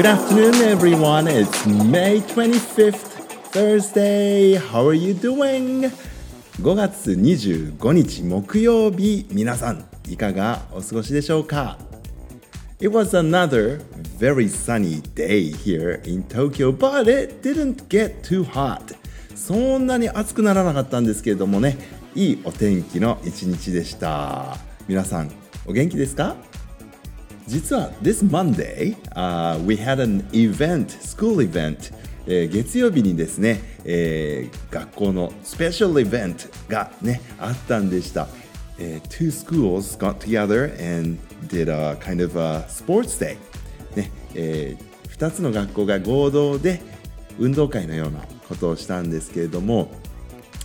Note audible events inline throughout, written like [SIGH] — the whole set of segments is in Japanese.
Good afternoon, everyone. It's May 25th, Thursday. How are you doing? 5月25日木曜日、皆さん、いかがお過ごしでしょうか It was another very sunny day here in Tokyo, but it didn't get too hot. そんなに暑くならなかったんですけれどもね、いいお天気の一日でした。皆さん、お元気ですか実は This Monday、uh, we had an event, school event えー、月曜日にですね、えー、学校のスペシャルイベントがねあったんでした。えー、two schools got together and did a kind of a sports day ね、えー、2つの学校が合同で運動会のようなことをしたんですけれども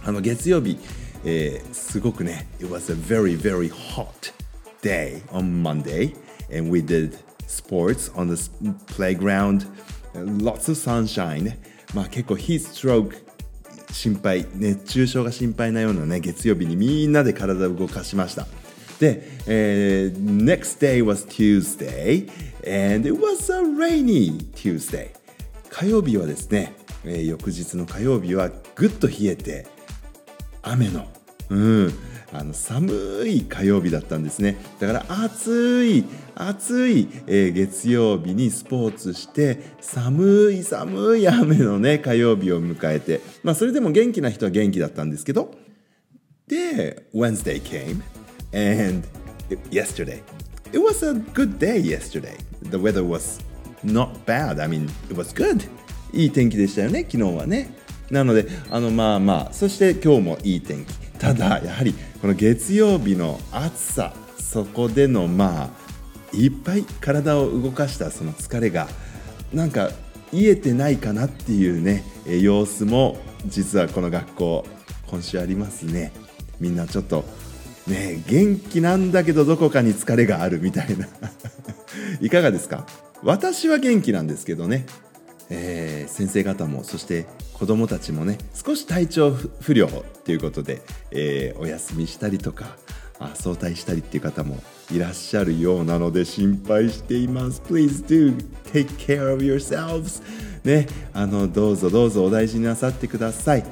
あの月曜日、えー、すごくね It was a very very hot day on Monday and we did sports on the playground lots of sunshine まあ結構ヒーストローク心配熱中症が心配なようなね月曜日にみんなで体を動かしましたで、えー、next day was Tuesday and it was a rainy Tuesday 火曜日はですね、えー、翌日の火曜日はぐっと冷えて雨のうんあの寒い火曜日だったんですね。だから暑い暑い、えー、月曜日にスポーツして寒い寒い雨のね火曜日を迎えてまあそれでも元気な人は元気だったんですけどで Wednesday came and yesterday. It was a good day yesterday. The weather was not bad. I mean it was good. いい天気でしたよね昨日はね。なのであのまあまあそして今日もいい天気。ただやはりこの月曜日の暑さそこでのまあいっぱい体を動かしたその疲れがなんか癒えてないかなっていうね様子も実はこの学校今週ありますね。みんなちょっとね元気なんだけどどこかに疲れがあるみたいな [LAUGHS] いかがですか？私は元気なんですけどね。えー、先生方もそして子どもたちもね少し体調不良ということで、えー、お休みしたりとかあ早退したりっていう方もいらっしゃるようなので心配しています。Please do take care of yourselves. ね、あのどうぞどうぞお大事になさってください。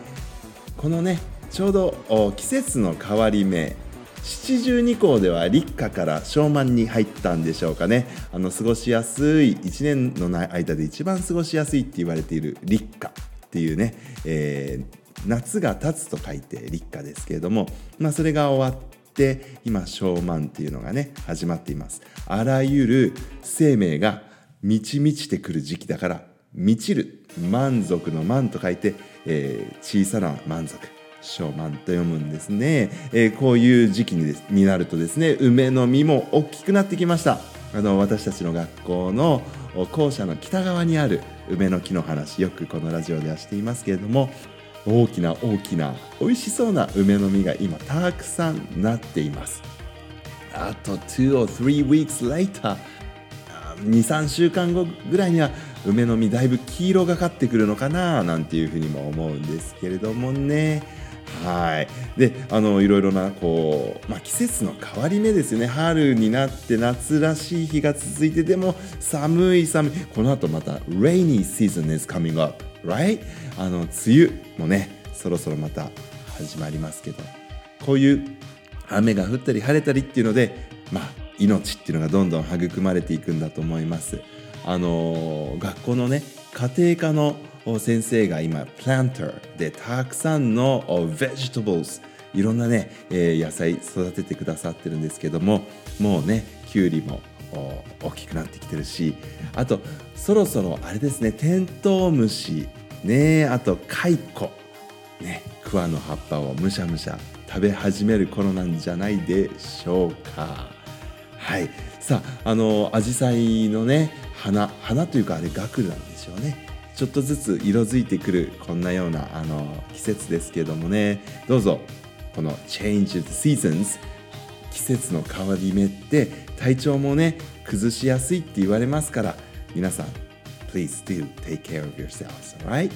このねちょうど季節の変わり目七十二校では立夏から昭満に入ったんでしょうかね。あの過ごしやすい1年の間で一番過ごしやすいって言われている立夏っていうね、えー、夏が経つと書いて立夏ですけれども、まあ、それが終わって今昭満っていうのがね始まっています。あらゆる生命が満ち満ちてくる時期だから満ちる満足の満と書いて、えー、小さな満足。ショーマンと読むんですね、えー、こういう時期にですになるとですね梅の実も大きくなってきました。あの私たちの学校の校舎の北側にある梅の木の話よくこのラジオではしていますけれども大きな大きな美味しそうな梅の実が今たくさんなっています。あと2 or 3 weeks later 23週間後ぐらいには梅の実だいぶ黄色がかってくるのかななんていうふうにも思うんですけれどもね。はい。であのいろいろなこう、まあ、季節の変わり目ですよね。春になって夏らしい日が続いてでも寒い寒い。この後また rainy season is coming up right? あの梅雨もねそろそろまた始まりますけど。こういう雨が降ったり晴れたりっていうのでまあ命っていうのがどんどん育まれていくんだと思います。あの学校のね家庭科の先生が今プランターでたくさんの vegetables いろんなね、え野菜育ててくださってるんですけどももうねきゅうりも大きくなってきてるしあとそろそろあれですねテントウムシねあと蚕ね桑の葉っぱをむしゃむしゃ食べ始める頃なんじゃないでしょうか。はい。さああのアジサイのね花花というかあれ学なんでしょうね。ちょっとずつ色づいてくるこんなようなあの季節ですけどもね。どうぞこの Change the Seasons 季節の変わり目って体調もね崩しやすいって言われますから皆さん Please do take care of yourselves right?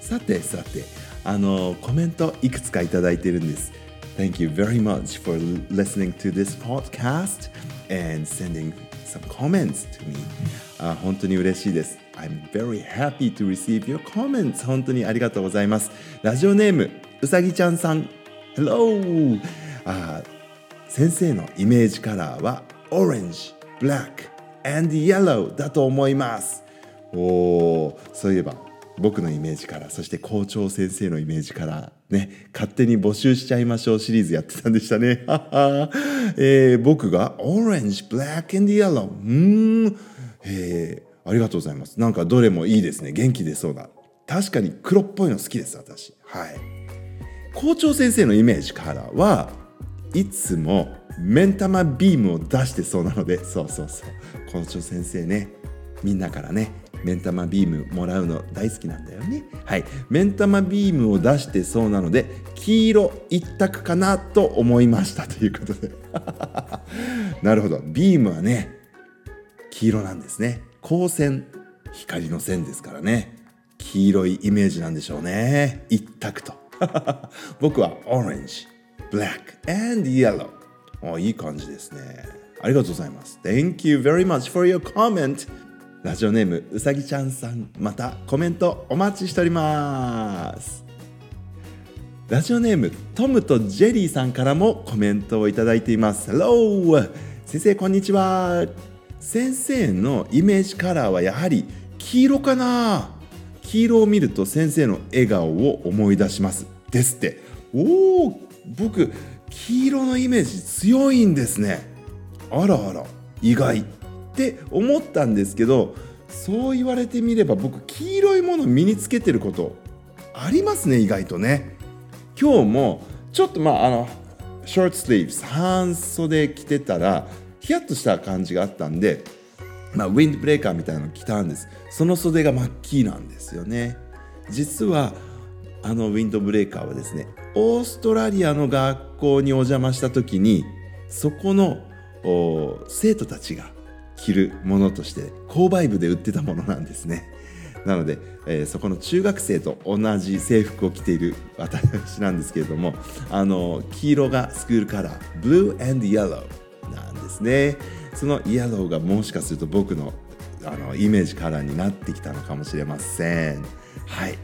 さてさてあのコメントいくつかいただいてるんです。Thank you very much for listening to this podcast and sending some comments to me あ本当に嬉しいです I'm very happy to receive your comments 本当にありがとうございますラジオネームうさぎちゃんさん Hello あ先生のイメージカラーは Orange, Black and Yellow だと思いますおおそういえば僕のイメージからそして校長先生のイメージからね勝手に募集しちゃいましょうシリーズやってたんでしたね、[LAUGHS] えー、僕が Orange, Black and Yellow うん。えー、ありがとうございます。なんかどれもいいですね。元気出そうな。確かに黒っぽいの好きです私。はい。校長先生のイメージからはいつも目ん玉ビームを出してそうなのでそうそうそう。校長先生ね。みんなからね。目ん玉ビームもらうの大好きなんだよね。はい。目ん玉ビームを出してそうなので黄色一択かなと思いましたということで。[LAUGHS] なるほど。ビームはね黄色なんですね。光線光の線ですからね。黄色いイメージなんでしょうね。一択と。[LAUGHS] 僕はオレンジ black and yellow いい感じですね。ありがとうございます。Thank you very much for your comment ラジオネームうさぎちゃんさんまたコメントお待ちしております。ラジオネームトムとジェリーさんからもコメントをいただいています。Hello! 先生こんにちは。先生のイメージカラーはやはり黄色かな。黄色を見ると先生の笑顔を思い出します。ですって。おお僕黄色のイメージ強いんですね。あらあら意外。って思ったんですけどそう言われてみれば僕黄色いもの身につけてることありますね意外とね。今日もちょっとまああのショートスリーブ半袖着てたらヒヤッとした感じがあったんでまあ、ウィンドブレーカーみたいなの着たんです。その袖がマッキーなんですよね。実はあのウィンドブレーカーはですねオーストラリアの学校にお邪魔した時にそこの生徒たちが着るものとして購買部で売ってたものなんですね。なので、えー、そこの中学生と同じ制服を着ている私なんですけれどもあの黄色がスクールカラー Blue and Yellow なんですね。そのイエローがもしかすると僕のあのイメージカラーになってきたのかもしれません。はい。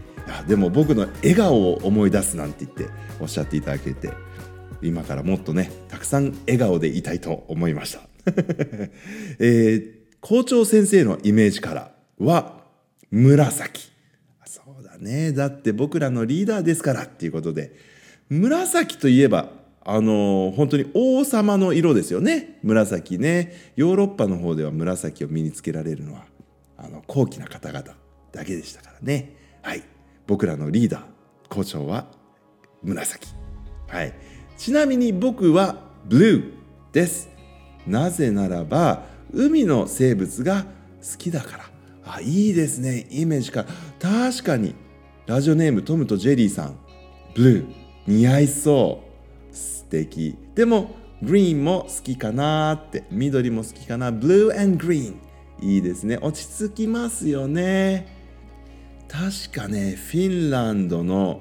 でも僕の笑顔を思い出すなんて言っておっしゃっていただけて今からもっとねたくさん笑顔でいたいと思いました。[LAUGHS] えー、校長先生のイメージカラーは紫。そうだね。だって僕らのリーダーですからっていうことで。紫といえばあの本当に王様の色ですよね。紫ね。ヨーロッパの方では紫を身につけられるのはあの高貴な方々だけでしたからね。はい。僕らのリーダー校長は紫。はい。ちなみに僕はブルーです。なぜならば海の生物が好きだから。あいいですね。イメージか。ら確かに。ラジオネームトムとジェリーさん。ブルー似合いそう。素敵。でもグリーンも好きかなって。緑も好きかな。ブルーグリーンいいですね。落ち着きますよね。確かねフィンランドの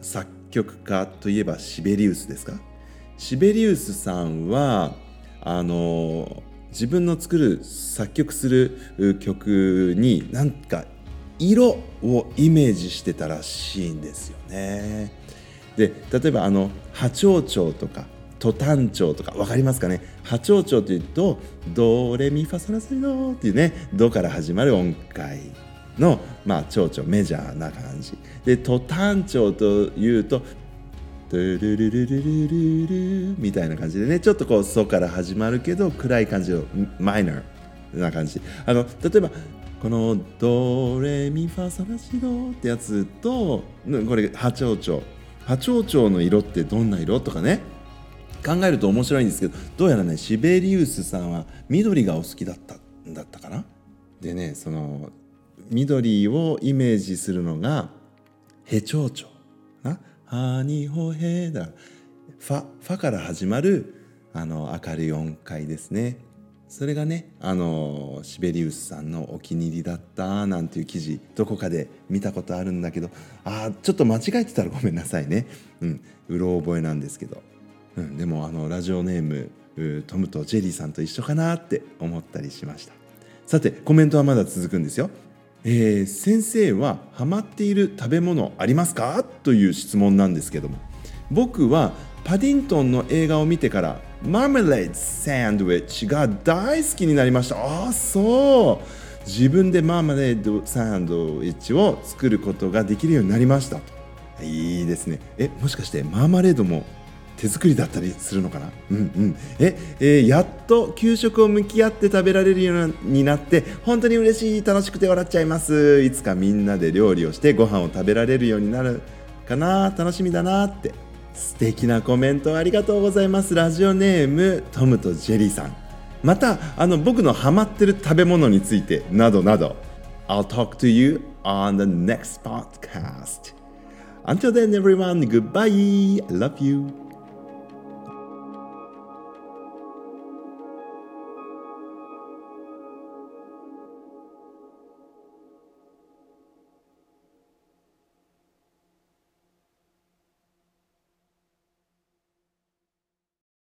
作曲家といえばシベリウスですか？シベリウスさんはあの自分の作る作曲する曲になんか色をイメージしてたらしいんですよね。で例えばあの波長長とかト短調とか分かりますかね？波長長というとドレミファソラソリドっていうねドから始まる音階のまあ長調メジャーな感じでト短調というとドゥルルルルルルルみたいな感じでねちょっとこう「ソ」から始まるけど暗い感じのマイナーな感じあの例えばこの「ドレミファソラシド」ってやつとこれ波長長波長長の色ってどんな色とかね。考えると面白いんですけどどうやらねシベリウスさんは緑がお好きだったんだったかなでねその緑をイメージするのがヘチョウチョ。なハニホヘだ。ファファから始まるあの明るい音階ですね。それがねあのシベリウスさんのお気に入りだったなんていう記事どこかで見たことあるんだけどあちょっと間違えてたらごめんなさいね。うんうろ覚えなんですけど、うん、でもあのラジオネームトムとジェリーさんと一緒かなって思ったりしました。さてコメントはまだ続くんですよ。えー、先生はハマっている食べ物ありますか？という質問なんですけども。僕はパディントンの映画を見てからマーメレードサンドウィッチが大好きになりました。ああそう。自分でマーマレードサンドウィッチを作ることができるようになりました。いいですね。えもしかしてマーマレードも手作りだったりするのかな？うんうん。ええー、やっと給食を向き合って食べられるようになって本当に嬉しい楽しくて笑っちゃいます。いつかみんなで料理をしてご飯を食べられるようになるかな。楽しみだなって。素敵なコメントありがとうございます。ラジオネームトムとジェリーさん。またあの僕のハマってる食べ物についてなどなど I'll talk to you on the next podcast. Until then everyone goodbye. I love you.